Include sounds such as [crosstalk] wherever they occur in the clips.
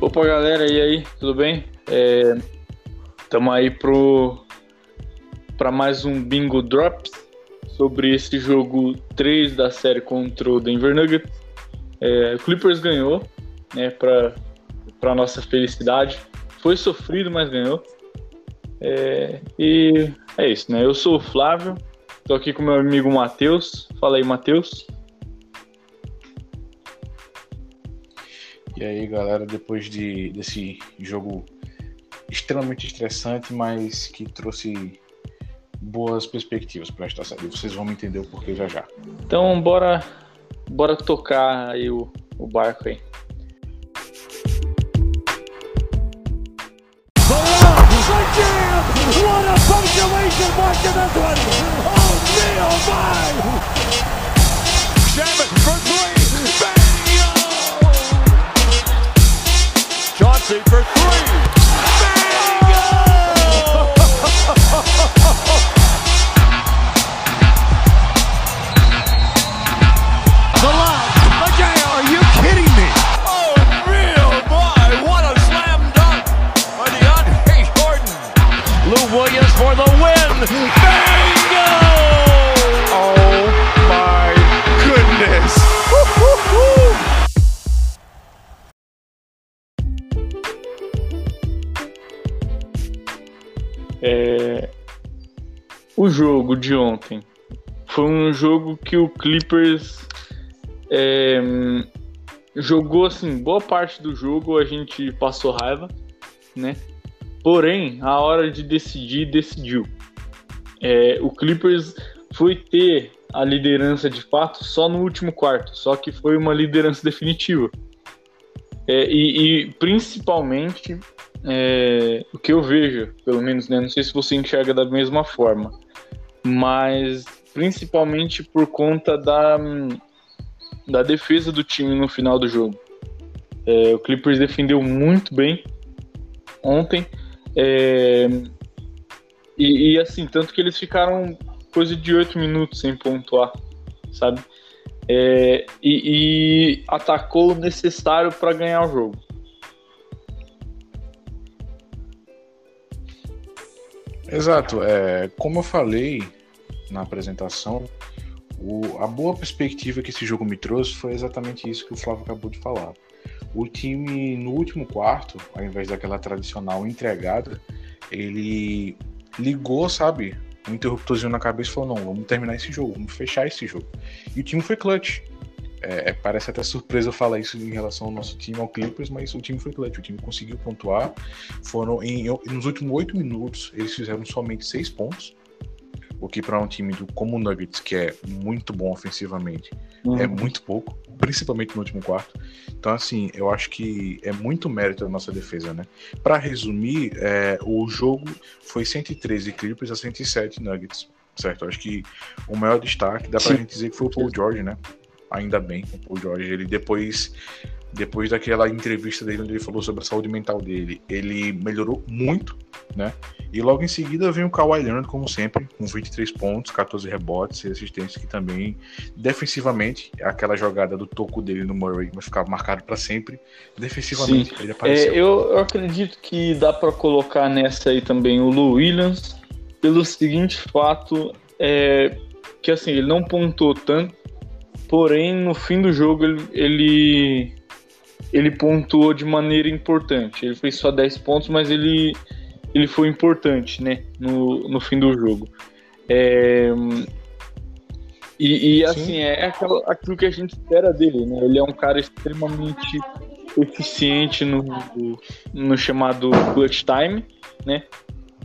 Opa, galera, e aí, tudo bem? Estamos é, aí pro para mais um Bingo Drops sobre esse jogo 3 da série contra o Denver Nuggets. É, Clippers ganhou, né, para nossa felicidade. Foi sofrido, mas ganhou. É, e é isso, né? Eu sou o Flávio, tô aqui com meu amigo Matheus. Fala aí, Matheus. E aí, galera, depois de, desse jogo extremamente estressante, mas que trouxe boas perspectivas para esta série. Vocês vão entender o porquê já já. Então, bora, bora tocar aí o, o barco aí. What a punctuation mark to this one! Oh, me, oh my! Jogo de ontem foi um jogo que o Clippers é, jogou assim, boa parte do jogo a gente passou raiva, né? Porém, a hora de decidir, decidiu. É, o Clippers foi ter a liderança de fato só no último quarto, só que foi uma liderança definitiva. É, e, e, principalmente é, o que eu vejo, pelo menos, né? Não sei se você enxerga da mesma forma mas principalmente por conta da, da defesa do time no final do jogo. É, o Clippers defendeu muito bem ontem. É, e, e, assim, tanto que eles ficaram coisa de oito minutos sem pontuar, sabe? É, e, e atacou o necessário para ganhar o jogo. Exato. É, como eu falei na apresentação, o, a boa perspectiva que esse jogo me trouxe foi exatamente isso que o Flávio acabou de falar. O time, no último quarto, ao invés daquela tradicional entregada, ele ligou, sabe, um interruptorzinho na cabeça e falou: não, vamos terminar esse jogo, vamos fechar esse jogo. E o time foi clutch. É, é, parece até surpresa eu falar isso em relação ao nosso time, ao Clippers, mas o time foi clutch, o time conseguiu pontuar. Foram em, nos últimos oito minutos, eles fizeram somente seis pontos, o que para um time do, como o Nuggets, que é muito bom ofensivamente, uhum. é muito pouco, principalmente no último quarto. Então, assim, eu acho que é muito mérito da nossa defesa, né? Para resumir, é, o jogo foi 113 Clippers a 107 Nuggets, certo? Eu acho que o maior destaque, dá pra Sim. gente dizer que foi o Paul George, né? Ainda bem com o Paul George. Ele depois, depois daquela entrevista dele onde ele falou sobre a saúde mental dele, ele melhorou muito, né? E logo em seguida vem o Kawhi Leonard, como sempre, com 23 pontos, 14 rebotes e assistências, que também, defensivamente, aquela jogada do toco dele no Murray vai ficar marcado para sempre. Defensivamente, Sim. ele apareceu. É, eu, eu acredito que dá para colocar nessa aí também o Lou Williams, pelo seguinte fato, é, que assim, ele não pontuou tanto, Porém, no fim do jogo, ele, ele, ele pontuou de maneira importante. Ele fez só 10 pontos, mas ele, ele foi importante né, no, no fim do jogo. É, e, e assim, é aquilo, aquilo que a gente espera dele. Né? Ele é um cara extremamente eficiente no, no chamado clutch time, né?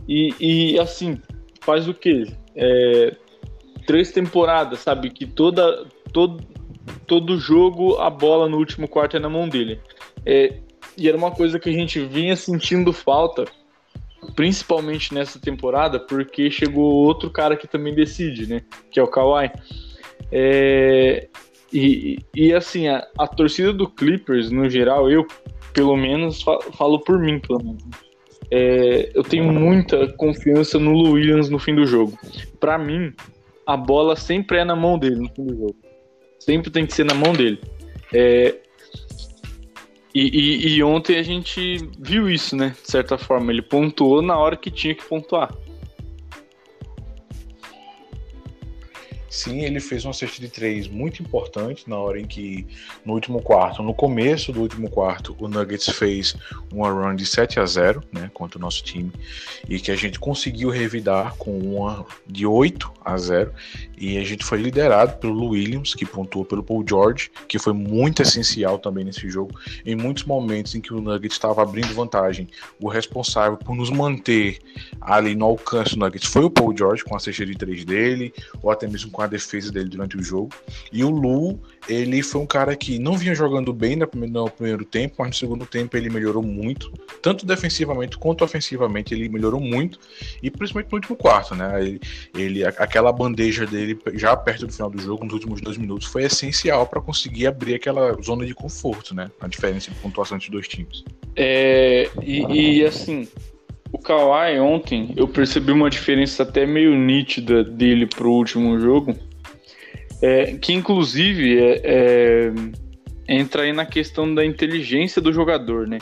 E, e assim, faz o quê? É, três temporadas, sabe? Que toda, todo, todo jogo a bola no último quarto é na mão dele. É, e era uma coisa que a gente vinha sentindo falta, principalmente nessa temporada, porque chegou outro cara que também decide, né? Que é o Kawhi. É, e, e assim, a, a, torcida do Clippers, no geral, eu, pelo menos, falo por mim, pelo menos. É, eu tenho muita confiança no Williams no fim do jogo. Para mim, a bola sempre é na mão dele no fim do jogo. Sempre tem que ser na mão dele. É... E, e, e, ontem a gente viu isso, né? De certa forma, ele pontuou na hora que tinha que pontuar. Sim, ele fez uma cesta de três muito importante na hora em que, no último quarto, no começo do último quarto, o Nuggets fez uma run de 7 a 0 né, contra o nosso time, e que a gente conseguiu revidar com uma de 8 a 0 e a gente foi liderado pelo Williams, que pontuou pelo Paul George, que foi muito essencial também nesse jogo. Em muitos momentos em que o Nuggets estava abrindo vantagem, o responsável por nos manter ali no alcance do Nuggets foi o Paul George, com a cesta de três dele, ou até mesmo com a defesa dele durante o jogo. E o Lu, ele foi um cara que não vinha jogando bem no primeiro tempo, mas no segundo tempo ele melhorou muito, tanto defensivamente quanto ofensivamente ele melhorou muito, e principalmente no último quarto, né? Ele, ele aquela bandeja dele já perto do final do jogo, nos últimos dois minutos, foi essencial para conseguir abrir aquela zona de conforto, né? A diferença de pontuação entre os dois times. É, e, e assim, o Kawhi ontem, eu percebi uma diferença até meio nítida dele pro último jogo, é, que inclusive é, é, entra aí na questão da inteligência do jogador, né?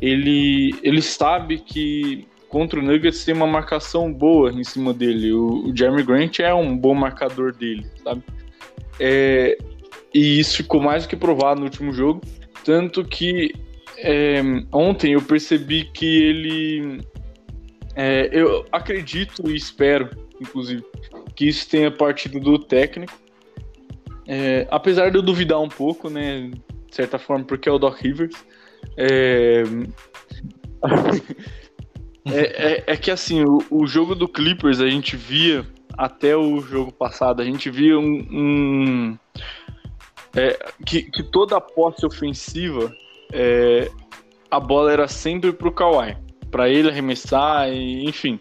Ele, ele sabe que contra o Nuggets tem uma marcação boa em cima dele. O, o Jeremy Grant é um bom marcador dele, sabe? É, e isso ficou mais do que provado no último jogo. Tanto que é, ontem eu percebi que ele é, eu acredito e espero, inclusive, que isso tenha partido do técnico. É, apesar de eu duvidar um pouco, né, de certa forma, porque é o Doc Rivers. É, [laughs] é, é, é, que assim, o, o, jogo do Clippers a gente via até o jogo passado, a gente via um. um é, que, que, toda a posse ofensiva é, a bola era sempre pro Kawhi para ele arremessar, e, enfim.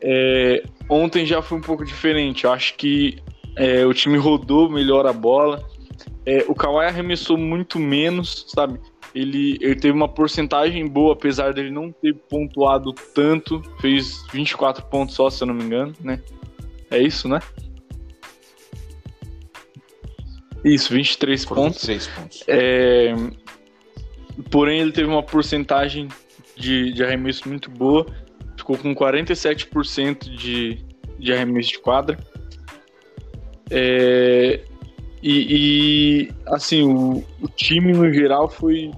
É, ontem já foi um pouco diferente. Eu acho que é, o time rodou melhor a bola. É, o Kawhi arremessou muito menos, sabe? Ele, ele teve uma porcentagem boa, apesar dele não ter pontuado tanto. Fez 24 pontos só, se eu não me engano, né? É isso, né? Isso, 23 pontos. 23 pontos. É, porém, ele teve uma porcentagem de, de arremesso muito boa, ficou com 47% de, de arremesso de quadra. É, e, e, assim, o, o, time no geral foi,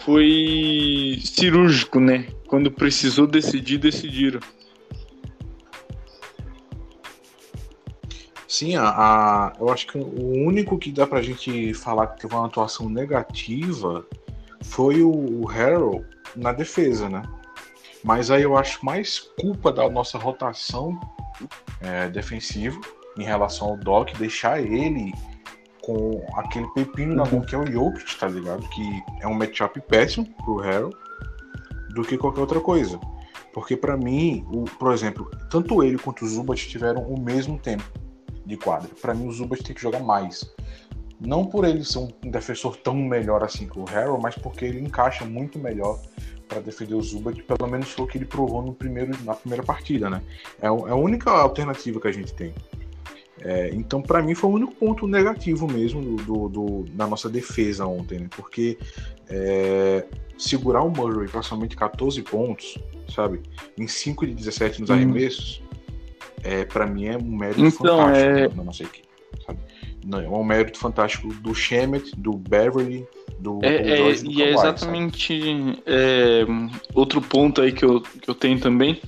foi cirúrgico, né? Quando precisou decidir, decidiram. Sim, a, a, eu acho que o único que dá pra gente falar que teve uma atuação negativa foi o, o Harold, na defesa, né? Mas aí eu acho mais culpa da nossa rotação é, defensiva em relação ao Doc, deixar ele com aquele pepino na mão que é o Jokic, tá ligado? Que é um matchup péssimo pro Harold do que qualquer outra coisa. Porque para mim, o, por exemplo, tanto ele quanto o Zubat tiveram o mesmo tempo de quadra. Para mim, o Zubat tem que jogar mais. Não por ele ser um defensor tão melhor assim que o Harold, mas porque ele encaixa muito melhor para defender o Zubat, pelo menos foi o que ele provou no primeiro, na primeira partida, né? É, é a única alternativa que a gente tem. É, então, para mim, foi o único ponto negativo mesmo do, do, do da nossa defesa ontem, né? Porque é, segurar o Murray para somente 14 pontos, sabe? Em 5 de 17 nos hum. arremessos, é, para mim é um mérito então, fantástico é... da nossa equipe, sabe? Não, é um mérito fantástico do Shemet, do Beverly, do, é, do George, é, do E é exatamente é, outro ponto aí que eu, que eu tenho também.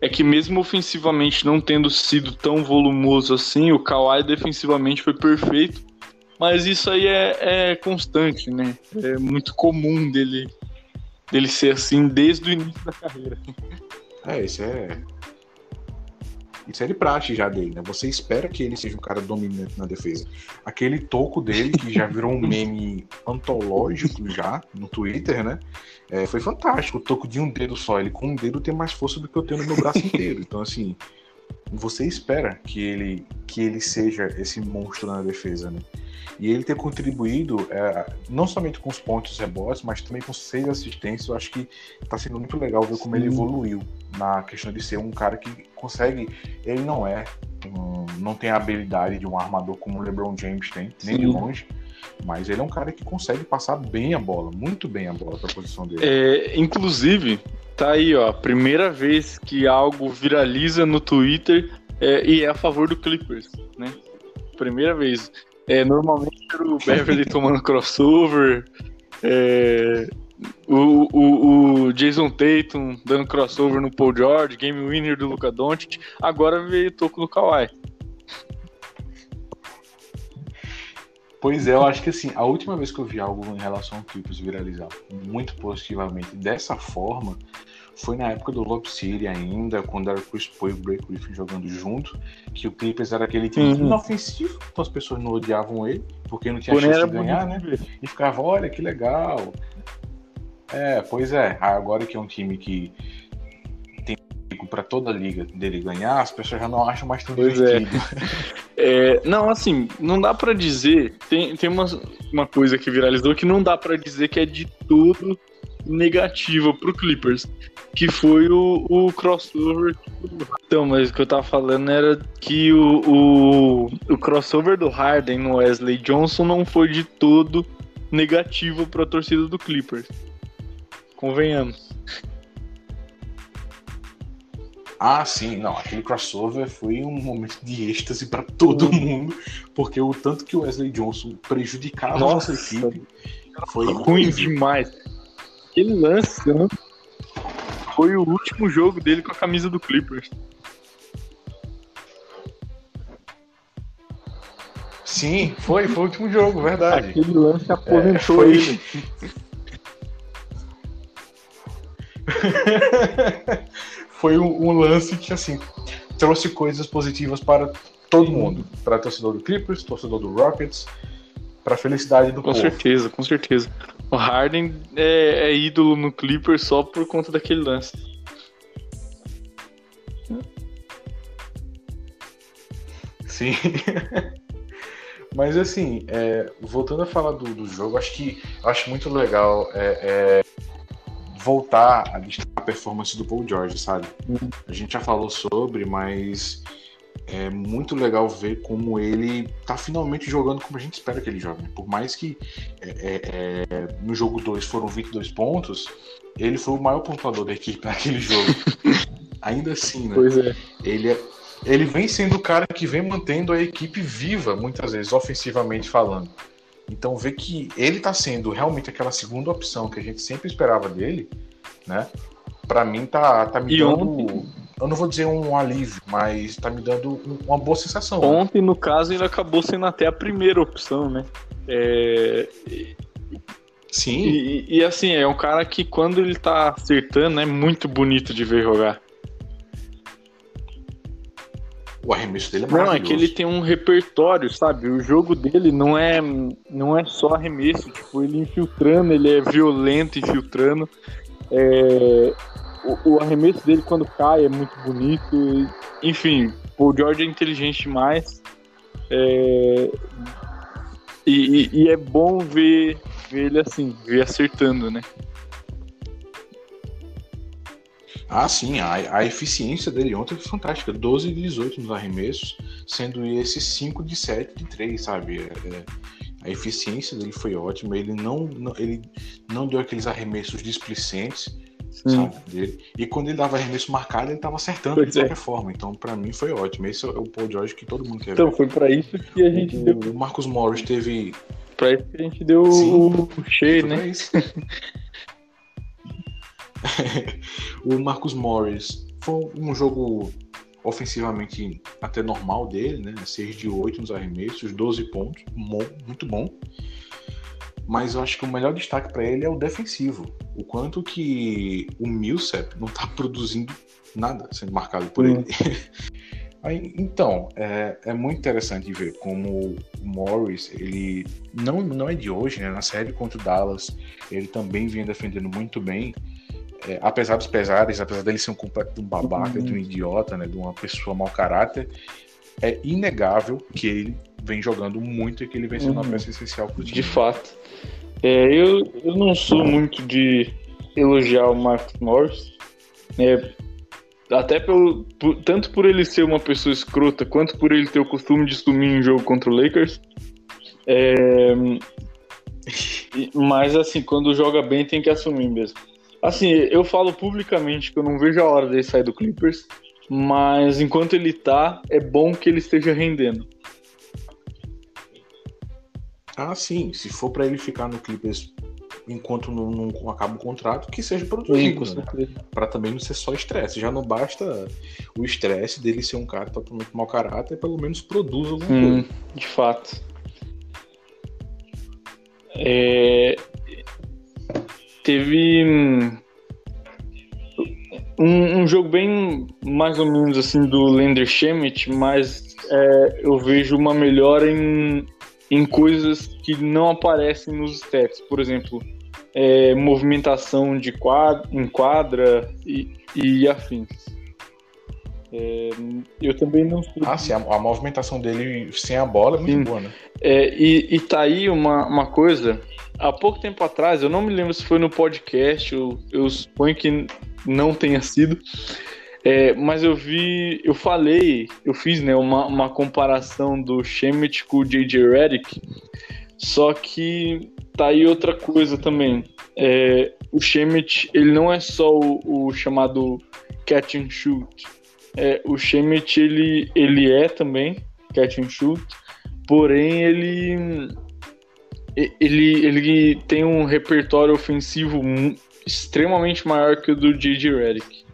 É que mesmo ofensivamente não tendo sido tão volumoso assim, o Kawhi defensivamente foi perfeito. Mas isso aí é, é constante, né? É muito comum dele, dele ser assim desde o início da carreira. É, isso é isso é de praxe já dele, né? Você espera que ele seja um cara dominante na defesa. Aquele toco dele, que já virou um meme antológico já no Twitter, né? É, foi fantástico. O toco de um dedo só. Ele com um dedo tem mais força do que eu tenho no meu braço inteiro. Então, assim, você espera que ele, que ele seja esse monstro na defesa, né? E ele ter contribuído é, não somente com os pontos rebotes, mas também com seis assistências, eu acho que está sendo muito legal ver como Sim. ele evoluiu na questão de ser um cara que consegue. Ele não é, um, não tem a habilidade de um armador como o LeBron James tem, nem Sim. de longe, Mas ele é um cara que consegue passar bem a bola, muito bem a bola para a posição dele. É, inclusive, tá aí, ó, primeira vez que algo viraliza no Twitter é, e é a favor do Clippers, né? Primeira vez. É, normalmente o Beverly [laughs] tomando crossover, é, o, o, o, Jason Tatum dando crossover no Paul George, game winner do Luca Doncic, agora veio o toco do Kawhi. Pois é, eu acho que assim, a última vez que eu vi algo em relação ao Clippers viralizar muito positivamente dessa forma foi na época do Lob City ainda, quando era o Chris Paul e o Blake Griffin jogando junto, que o Clippers era aquele time uhum. inofensivo, então as pessoas não odiavam ele, porque não tinha Porém chance de ganhar, né? E ficava, olha que legal. É, pois é, agora que é um time que para toda a liga dele ganhar, as pessoas já não acham mais tão pois é. divertido. É. [laughs] é. não, assim, não dá para dizer. Tem, tem uma, uma coisa que viralizou que não dá para dizer que é de tudo negativa pro Clippers, que foi o, o crossover. Então, mas o que eu tava falando era que o, o, o crossover do Harden no Wesley Johnson não foi de todo negativo para a torcida do Clippers. Convenhamos. Ah, sim, não, aquele crossover foi um momento de êxtase para todo mundo, porque o tanto que o Wesley Johnson prejudicava Nossa, a nossa equipe foi ruim demais. Aquele lance né? foi o último jogo dele com a camisa do Clippers. Sim, foi, foi o último jogo, verdade. Aquele lance aposentou é, foi... ele. [laughs] [laughs] foi um, um, lance que, assim, trouxe coisas positivas para todo mundo. Para torcedor do Clippers, torcedor do Rockets, para a felicidade do com povo. Com certeza, com certeza. O Harden é, é, ídolo no Clippers só por conta daquele lance. Sim. [laughs] Mas assim, é, voltando a falar do, do jogo, acho que acho muito legal é, é voltar a destacar a performance do Paul George, sabe? A gente já falou sobre, mas é muito legal ver como ele tá finalmente jogando como a gente espera que ele jogue. Por mais que é, é, é no jogo 2 foram 22 pontos, ele foi o maior pontuador da equipe [laughs] naquele jogo. Ainda assim, né? Pois é. Ele, é, ele vem sendo o cara que vem mantendo a equipe viva, muitas vezes, ofensivamente falando. Então ver que ele está sendo realmente aquela segunda opção que a gente sempre esperava dele, né? Para mim tá, tá me e dando, ontem... eu não vou dizer um alívio, mas tá me dando uma boa sensação. Ontem, né? no caso, ele acabou sendo até a primeira opção, né? É... Sim. E, e, assim, é um cara que quando ele tá acertando é muito bonito de ver jogar. O arremesso dele é. Não, é que ele tem um repertório, sabe? O jogo dele não é, não é só arremesso, tipo, ele infiltrando, ele é violento infiltrando. É, o, o, arremesso dele quando cai é muito bonito. Enfim, o George é inteligente demais. É, e, e, e, é bom ver, ver ele assim, ver acertando, né? Ah, sim, a, a eficiência dele ontem foi fantástica. 12 de 18 nos arremessos, sendo esse 5 de 7 de 3, sabe? É, é, a eficiência dele foi ótima. Ele não, não, ele não deu aqueles arremessos displicentes, sabe? Dele. E quando ele dava arremesso marcado, ele estava acertando pois de qualquer é. forma. Então, para mim, foi ótimo. Esse é o Paul George que todo mundo quer então, ver. Então, foi para isso que a gente o, deu. O Marcus Morris teve. Pra isso que a gente deu Sim, o cheio, né? [laughs] [laughs] o Marcus Morris foi um jogo ofensivamente até normal dele, né? 6 de 8 nos arremessos, 12 pontos, bom, muito bom. Mas eu acho que o melhor destaque para ele é o defensivo. O quanto que o Millsap não está [laughs] produzindo nada sendo marcado por ele. [laughs] Aí, então, é, é, muito interessante ver como o Morris, ele não, não é de hoje, né? Na série contra o Dallas, ele também vinha defendendo muito bem é, apesar dos pesares, apesar dele ser um completo babaca, uhum. de um idiota, né, de uma pessoa mau caráter, é inegável que ele vem jogando muito e que ele vem sendo uhum. uma peça essencial pro time. De fato. É, eu, eu não sou muito de elogiar o Marcos Morris, é, até pelo, por, tanto por ele ser uma pessoa escrota, quanto por ele ter o costume de sumir em jogo contra o Lakers. É... Mas assim, quando joga bem tem que assumir mesmo. Assim, eu falo publicamente que eu não vejo a hora dele sair do Clippers, mas enquanto ele tá, é bom que ele esteja rendendo. Ah, sim. Se for para ele ficar no Clippers enquanto não, não acaba o contrato, que seja produzido, né? Para também não ser só estresse. Já não basta o estresse dele ser um cara totalmente mau caráter, pelo menos produz alguma hum, coisa. De fato. É... Teve um, um, jogo bem mais ou menos assim do Lender Schmidt, mas é, eu vejo uma melhora em, em coisas que não aparecem nos stats. Por exemplo, é, movimentação de quadra, em quadra e, e afins. É, eu também não sei. Ah, sim, a, a, movimentação dele sem a bola é muito sim. boa, né? É, e, e tá aí uma, uma coisa. Há pouco tempo atrás, eu não me lembro se foi no podcast, eu, eu suponho que não tenha sido, é, mas eu vi, eu falei, eu fiz né, uma, uma comparação do Shemet com o J.J. Redick, só que tá aí outra coisa também. É, o Shemet, ele não é só o, o chamado catch and shoot. É, o Shemet, ele, ele é também catch and shoot, porém ele, ele, ele tem um repertório ofensivo extremamente maior que o do J.J. Redick.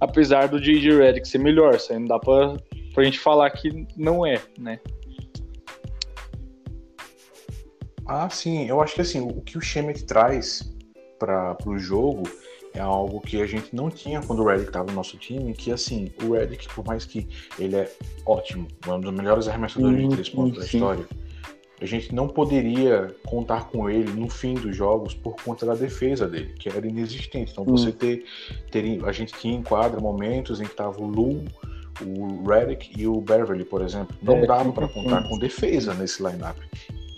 Apesar do J.J. Redick ser melhor, isso aí não dá pra, pra gente falar que não é, né? Ah, sim. Eu acho que assim, o que o Shemet traz para o jogo é algo que a gente não tinha quando o Redick estava no nosso time, que assim, o Redick, por mais que ele é ótimo, um dos melhores arremessadores de três pontos da história, a gente não poderia contar com ele no fim dos jogos por conta da defesa dele, que era inexistente. Então você ter, ter a gente tinha em quadra momentos em que tava o Lu, o Redick e o Beverly, por exemplo. Não é, dava para contar [laughs] com defesa nesse lineup.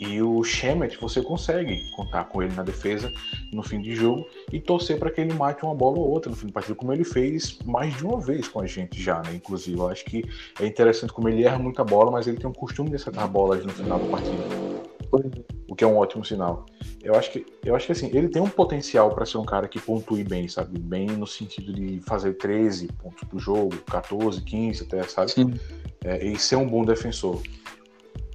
E o Shemet, você consegue contar com ele na defesa no fim de jogo e torcer para que ele mate uma bola ou outra no fim do partido, como ele fez mais de uma vez com a gente já, né? Inclusive, eu acho que é interessante como ele erra muita bola, mas ele tem um costume de acertar bolas no final do partido. O que é um ótimo sinal. Eu acho que, eu acho que assim, ele tem um potencial para ser um cara que pontue bem, sabe? Bem no sentido de fazer 13 pontos por jogo, 14, 15 até, sabe? É, e ser um bom defensor.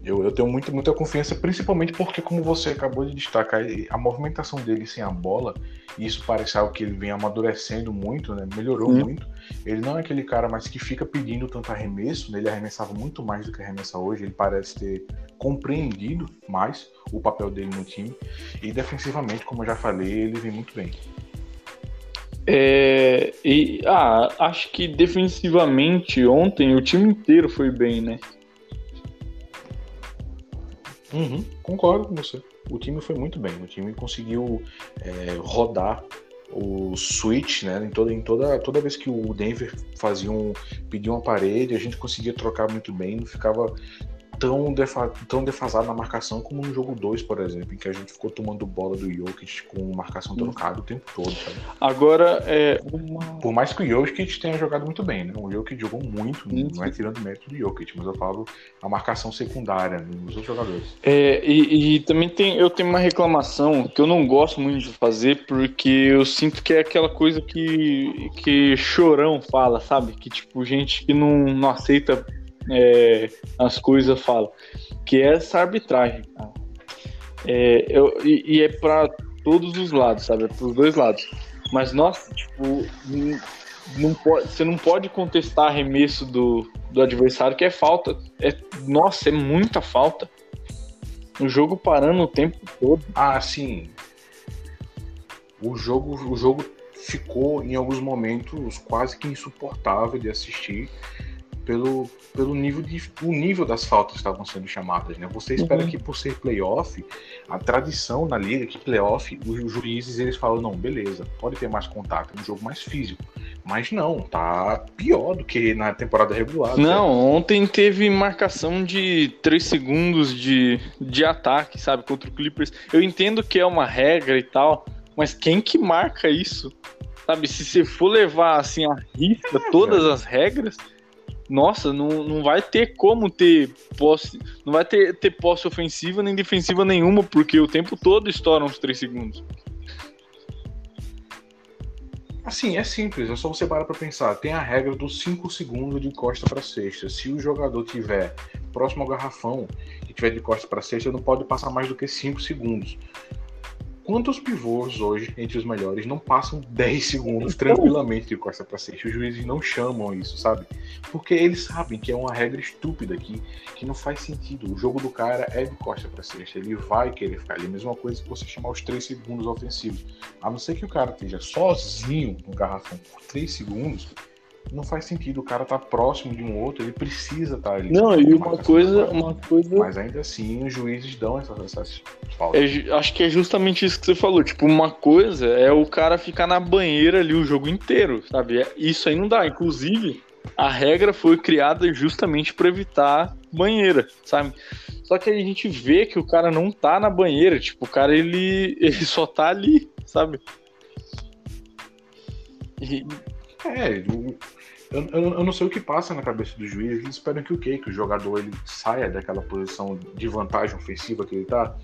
Eu, eu tenho muito, muita confiança, principalmente porque, como você acabou de destacar, a movimentação dele sem a bola, e isso parece algo que ele vem amadurecendo muito, né? melhorou hum. muito. Ele não é aquele cara mais que fica pedindo tanto arremesso, né? ele arremessava muito mais do que arremessa hoje, ele parece ter compreendido mais o papel dele no time, e defensivamente, como eu já falei, ele vem muito bem. É, e, ah, acho que defensivamente ontem o time inteiro foi bem, né? Uhum, concordo com você. O time foi muito bem. O time conseguiu é, rodar o switch, né? Em toda, em toda, toda vez que o Denver fazia um, pedia uma parede, a gente conseguia trocar muito bem, não ficava tão, defa tão defasado na marcação como no jogo 2, por exemplo, em que a gente ficou tomando bola do Jokic com marcação trocada o tempo todo, sabe? Agora, é uma... Por mais que o Jokic tenha jogado muito bem, né? O Jokic jogou muito, não é tirando mérito do Jokic, mas eu falo a marcação secundária nos outros jogadores. É, e, e também tem, eu tenho uma reclamação que eu não gosto muito de fazer, porque eu sinto que é aquela coisa que, que chorão fala, sabe? Que, tipo, gente que não, não aceita é, as coisas falam, que é essa arbitragem. É, eu, e, e, é para todos os lados, sabe? É para os dois lados. Mas, nossa, tipo, não pode, você não pode contestar arremesso do, do adversário, que é falta. É, nossa, é muita falta. O jogo parando o tempo todo. Ah, sim. O jogo, o jogo ficou, em alguns momentos, quase que insuportável de assistir pelo, pelo nível, de, o nível das faltas que estavam sendo chamadas. Né? Você espera uhum. que, por ser playoff, a tradição na liga que playoff, os juízes eles falam: não, beleza, pode ter mais contato, é um jogo mais físico. Mas não, tá pior do que na temporada regular. Não, ontem teve marcação de 3 segundos de, de ataque, sabe, contra o Clippers. Eu entendo que é uma regra e tal, mas quem que marca isso? Sabe, se você for levar assim a risca é, todas velho. as regras, nossa, não, não vai ter como ter posse. Não vai ter, ter posse ofensiva nem defensiva nenhuma, porque o tempo todo estoura uns 3 segundos. Assim, é simples, é só você parar para pensar. Tem a regra dos 5 segundos de costa para cesta. Se o jogador tiver próximo ao garrafão e tiver de costa para cesta, não pode passar mais do que 5 segundos. Quantos pivôs hoje, entre os melhores, não passam 10 segundos tranquilamente de costa para cesta? Os juízes não chamam isso, sabe? Porque eles sabem que é uma regra estúpida que, que não faz sentido. O jogo do cara é de costa para cesta. Ele vai querer ficar ali. Mesma coisa que você chamar os 3 segundos ofensivos. A não ser que o cara esteja sozinho no garrafão por 3 segundos, não faz sentido. O cara tá próximo de um outro, ele precisa estar tá ali. Não, e uma coisa, uma coisa. Mas ainda assim, os juízes dão essas, essas faltas. É, acho que é justamente isso que você falou. Tipo, uma coisa é o cara ficar na banheira ali o jogo inteiro, sabe? É, isso aí não dá. Inclusive, a regra foi criada justamente para evitar banheira, sabe? Só que a gente vê que o cara não tá na banheira, tipo, o cara ele, [laughs] ele só tá ali, sabe? E... É, eu, eu, eu, não sei o que passa na cabeça do juiz. Eles esperam que o quê? Que o jogador ele saia daquela posição de vantagem ofensiva que ele tá.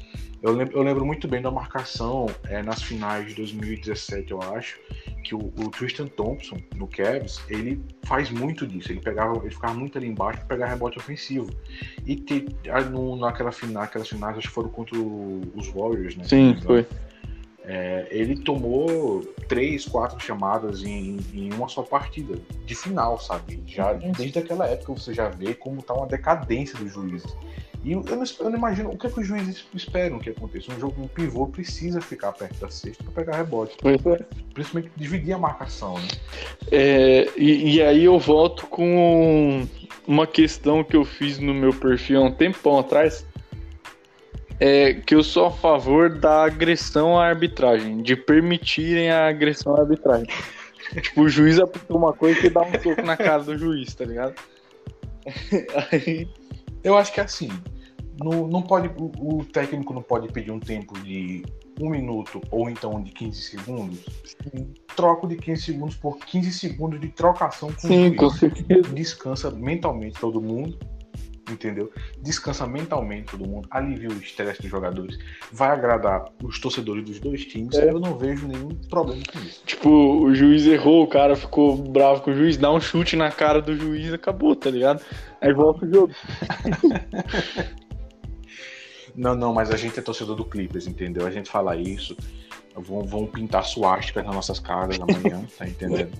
Eu lembro, eu lembro muito bem da marcação é, nas finais de 2017, eu acho, que o, o, Tristan Thompson, no Cavs, ele faz muito disso. Ele pegava, ele ficava muito ali embaixo para pegar rebote ofensivo. E te, no, naquela final, aquelas finais, acho que foram contra os Warriors, né? Sim, foi. É, ele tomou três, quatro chamadas em, em, uma só partida, de final, sabe? Já, desde aquela época você já vê como tá uma decadência dos juízes. E eu não, eu não imagino o que, é que os juízes esperam que aconteça. Um jogo um pivô precisa ficar perto da cesta para pegar rebote. É. Principalmente dividir a marcação, né? É, e, e aí eu volto com uma questão que eu fiz no meu perfil há um tempão atrás é que eu sou a favor da agressão à arbitragem, de permitirem a agressão à arbitragem. [laughs] tipo, o juiz apitou uma coisa e dá um soco na cara do juiz, tá ligado? [laughs] Aí... Eu acho que é assim. Não, não pode, o, o, técnico não pode pedir um tempo de um minuto ou então de 15 segundos. Troco de 15 segundos por 15 segundos de trocação com Sim, o juiz. Com certeza. Descansa mentalmente todo mundo entendeu? Descansa mentalmente todo mundo, alivia o estresse dos jogadores, vai agradar os torcedores dos dois times. É. Eu não vejo nenhum problema com isso. Tipo, o juiz errou, o cara ficou bravo com o juiz, dá um chute na cara do juiz, acabou, tá ligado? Aí volta o jogo. [laughs] não, não, mas a gente é torcedor do Clippers, entendeu? A gente fala isso vão, vão pintar suásticas nas nossas caras amanhã, [laughs] tá entendendo?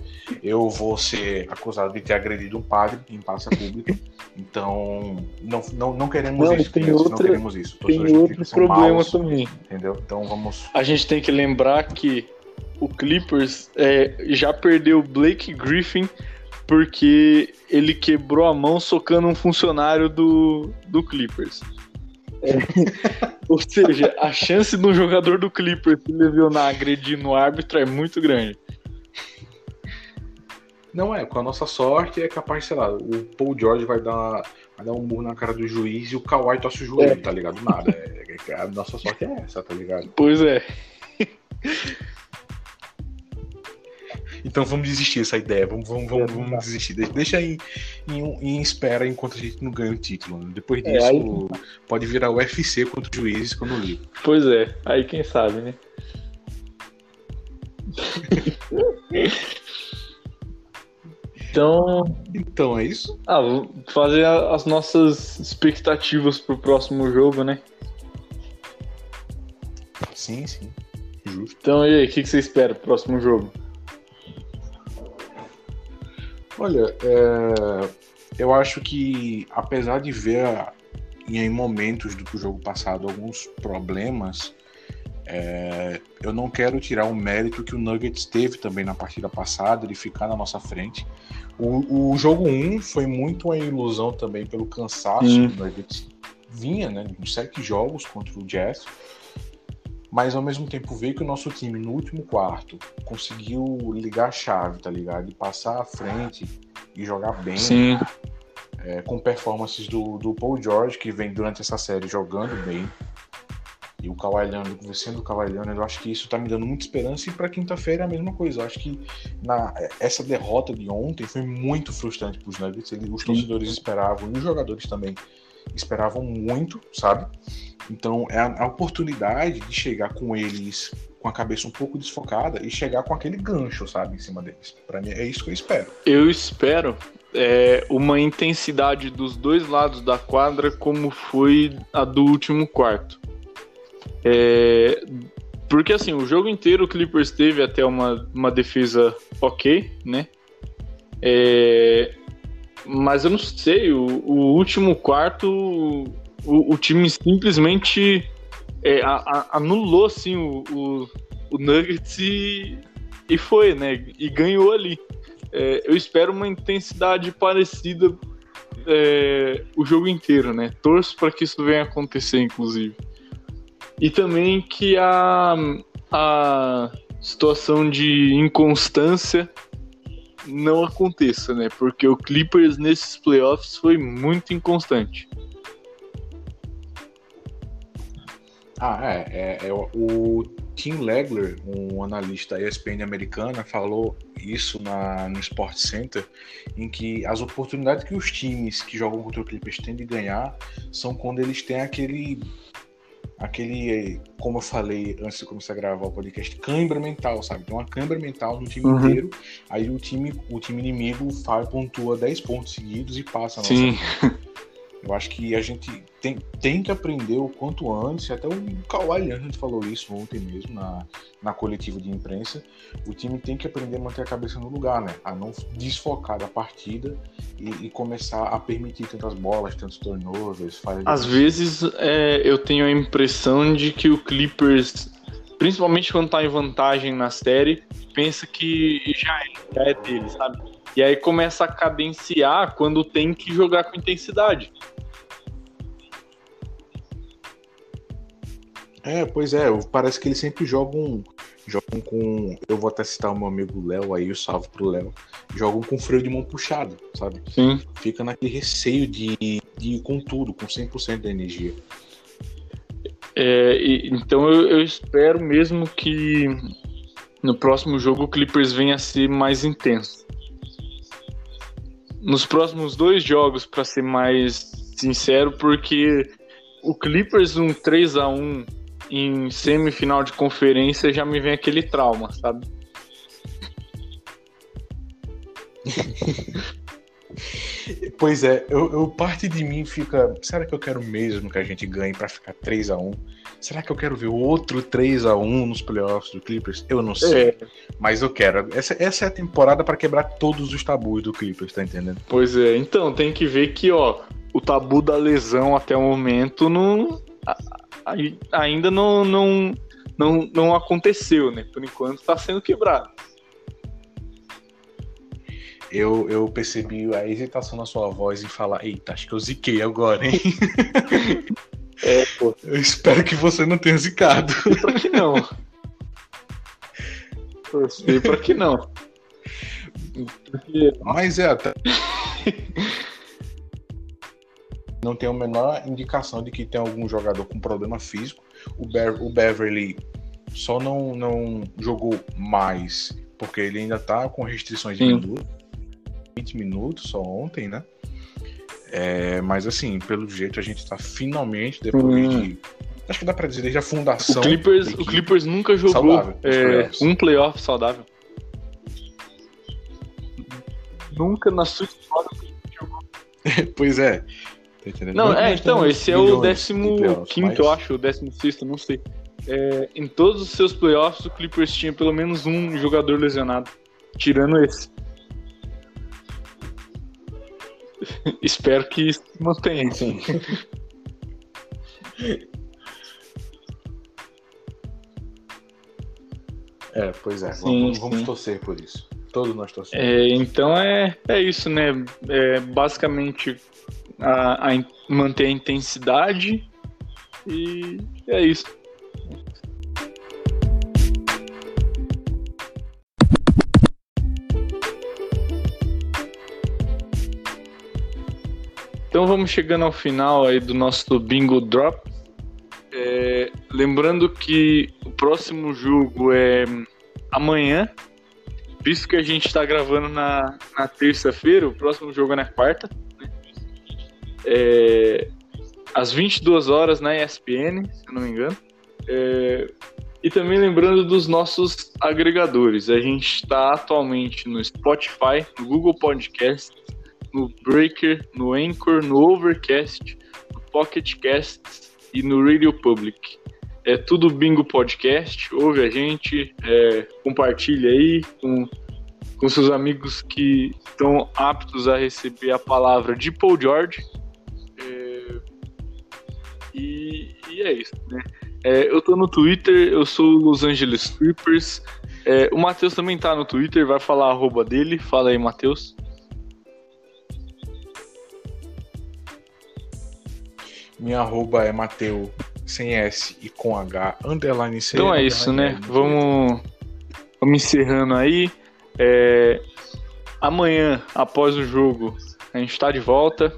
Eu vou ser acusado de ter agredido um padre em praça pública, então não, não, não queremos não, isso, tem outra, não queremos isso. Tem outro problema também. Entendeu? Então vamos. A gente tem que lembrar que o Clippers é, já perdeu Blake Griffin porque ele quebrou a mão socando um funcionário do, do Clippers. É. [laughs] Ou seja, a chance de um jogador do Clippers se lesionar agredindo o árbitro é muito grande. Não é, com a nossa sorte é capaz, sei lá, o Paul George vai dar, vai dar um murro na cara do juiz e o Kawhi tosse o joelho, é. tá ligado? Nada. É, é, a nossa sorte é essa, tá ligado? Pois é. Então vamos desistir dessa ideia. Vamos, vamos, vamos, é, vamos desistir. Deixa em, em, em, espera enquanto a gente não ganha o título. Né? Depois disso, é, aí... pode virar o UFC contra os juízes quando ligo. Pois é, aí quem sabe, né? [laughs] então. Então é isso? Ah, vou fazer as nossas expectativas pro próximo jogo, né? Sim, sim. Justo. Então, e aí, o que, que você espera pro próximo jogo? Olha, é, eu acho que apesar de ver em momentos do jogo passado alguns problemas, é, eu não quero tirar o mérito que o Nuggets teve também na partida passada, de ficar na nossa frente. O, o jogo 1 foi muito uma ilusão também pelo cansaço hum. que o Nuggets vinha, né, de sete jogos contra o Jazz mas ao mesmo tempo ver que o nosso time no último quarto conseguiu ligar a chave, tá ligado? E passar à frente e jogar bem. Sim. É, com performances do, do Paul George, que vem durante essa série jogando bem. E o, Kawhi Leonard, vencendo o Kawhi Leonard, eu acho que isso tá me dando muita esperança e para quinta-feira é a mesma coisa. Eu acho que na, essa derrota de ontem foi muito frustrante para os Nuggets. Ele, os torcedores esperavam e os jogadores também esperavam muito, sabe? Então é a, a oportunidade de chegar com eles com a cabeça um pouco desfocada e chegar com aquele gancho, sabe, em cima deles. Para mim é isso que eu espero. Eu espero é, uma intensidade dos dois lados da quadra como foi a do último quarto. É, porque assim, o jogo inteiro o Clippers teve até uma, uma defesa ok, né? É, mas eu não sei, o, o último quarto o, o time simplesmente é, a, a, anulou assim, o, o, o Nuggets e, e foi, né? E ganhou ali. É, eu espero uma intensidade parecida é, o jogo inteiro, né? Torço para que isso venha acontecer, inclusive. E também que a, a situação de inconstância não aconteça, né? Porque o Clippers nesses playoffs foi muito inconstante. Ah, é. é, é o Tim Legler, um analista ESPN americana, falou isso na, no Sport Center, em que as oportunidades que os times que jogam contra o Clippers têm de ganhar são quando eles têm aquele aquele, como eu falei antes de começar a gravar o podcast, cãibra mental, sabe? Tem uma cãibra mental no time uhum. inteiro, aí o time, o time inimigo faz, pontua 10 pontos seguidos e passa a nossa. Eu acho que a gente tem, tem que aprender o quanto antes, até o Kawhi Leonard falou isso ontem mesmo na, na coletiva de imprensa, o time tem que aprender a manter a cabeça no lugar, né? A não desfocar da partida e, e começar a permitir tantas bolas, tantos turnovers. Às vezes é, eu tenho a impressão de que o Clippers, principalmente quando tá em vantagem na série, pensa que já é, já é dele, sabe? E aí começa a cadenciar quando tem que jogar com intensidade. É, pois é, parece que eles sempre jogam, jogam com. Eu vou até citar o meu amigo Léo aí, o salve pro Léo. Jogam com freio de mão puxado, sabe? Sim. Fica naquele receio de, de ir com tudo, com 100% da energia. É, e, então eu, eu, espero mesmo que no próximo jogo o Clippers venha a ser mais intenso. Nos próximos dois jogos, para ser mais sincero, porque o Clippers um 3 a 1 em semifinal de conferência já me vem aquele trauma, sabe? [laughs] pois é, eu, eu, parte de mim fica, será que eu quero mesmo que a gente ganhe para ficar 3 a 1? Será que eu quero ver outro 3 a 1 nos playoffs do Clippers? Eu não sei, é. mas eu quero. Essa, essa é a temporada para quebrar todos os tabus do Clippers, tá entendendo? Pois é, então tem que ver que, ó, o tabu da lesão até o momento não ainda não, não, não, não aconteceu, né? Por enquanto está sendo quebrado. Eu, eu percebi a hesitação na sua voz em falar, eita, acho que eu ziquei agora, hein? [laughs] É, pô. Eu espero que você não tenha zicado. Pra que não? Torcer pra que não. Mas é, até. [laughs] não tem a menor indicação de que tem algum jogador com problema físico. O, Be o Beverly só não, não jogou mais porque ele ainda tá com restrições de minutos. 20 minutos só ontem, né? É, mas assim, pelo jeito a gente tá finalmente, depois hum. de. Acho que dá pra dizer desde a fundação. O Clippers, o Clippers nunca jogou saudável, é, um playoff saudável. Nunca na sua história jogou. [laughs] pois é. Tá não, é, então, esse é o 15, mas... eu acho, o 16, não sei. É, em todos os seus playoffs, o Clippers tinha pelo menos um jogador lesionado, tirando esse. [laughs] Espero que isso mantenha. Sim. [laughs] é, pois é. Sim, vamos, vamos torcer por isso. Todos nós torcemos. É, então é, é isso, né? É, basicamente a, a manter a intensidade e é isso. Então vamos chegando ao final aí do nosso bingo drop. É, lembrando que o próximo jogo é amanhã, visto que a gente está gravando na, na terça-feira, o próximo jogo é na quarta. É, às 22 horas na ESPN, se não me engano. É, e também lembrando dos nossos agregadores. A gente está atualmente no Spotify, no Google Podcast, no Breaker, no Anchor, no Overcast, no Pocket Casts e no Radio Public. É tudo Bingo Podcast. Ouve a gente, é, compartilha aí com, com seus amigos que estão aptos a receber a palavra de Paul George. E, é isso, né? É, eu tô no Twitter, eu sou Los Angeles Clippers. É, o Matheus também tá no Twitter, vai falar a arroba dele. Fala aí, Matheus. Minha arroba é Mateu sem S e com H, underline C. Então é isso, né? Vamos, vamos encerrando aí. É, amanhã, após o jogo, a gente tá de volta.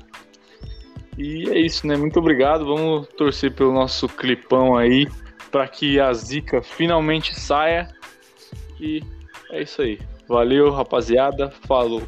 E é isso, né? Muito obrigado. Vamos torcer pelo nosso clipão aí para que a zica finalmente saia. E é isso aí. Valeu, rapaziada. Falou.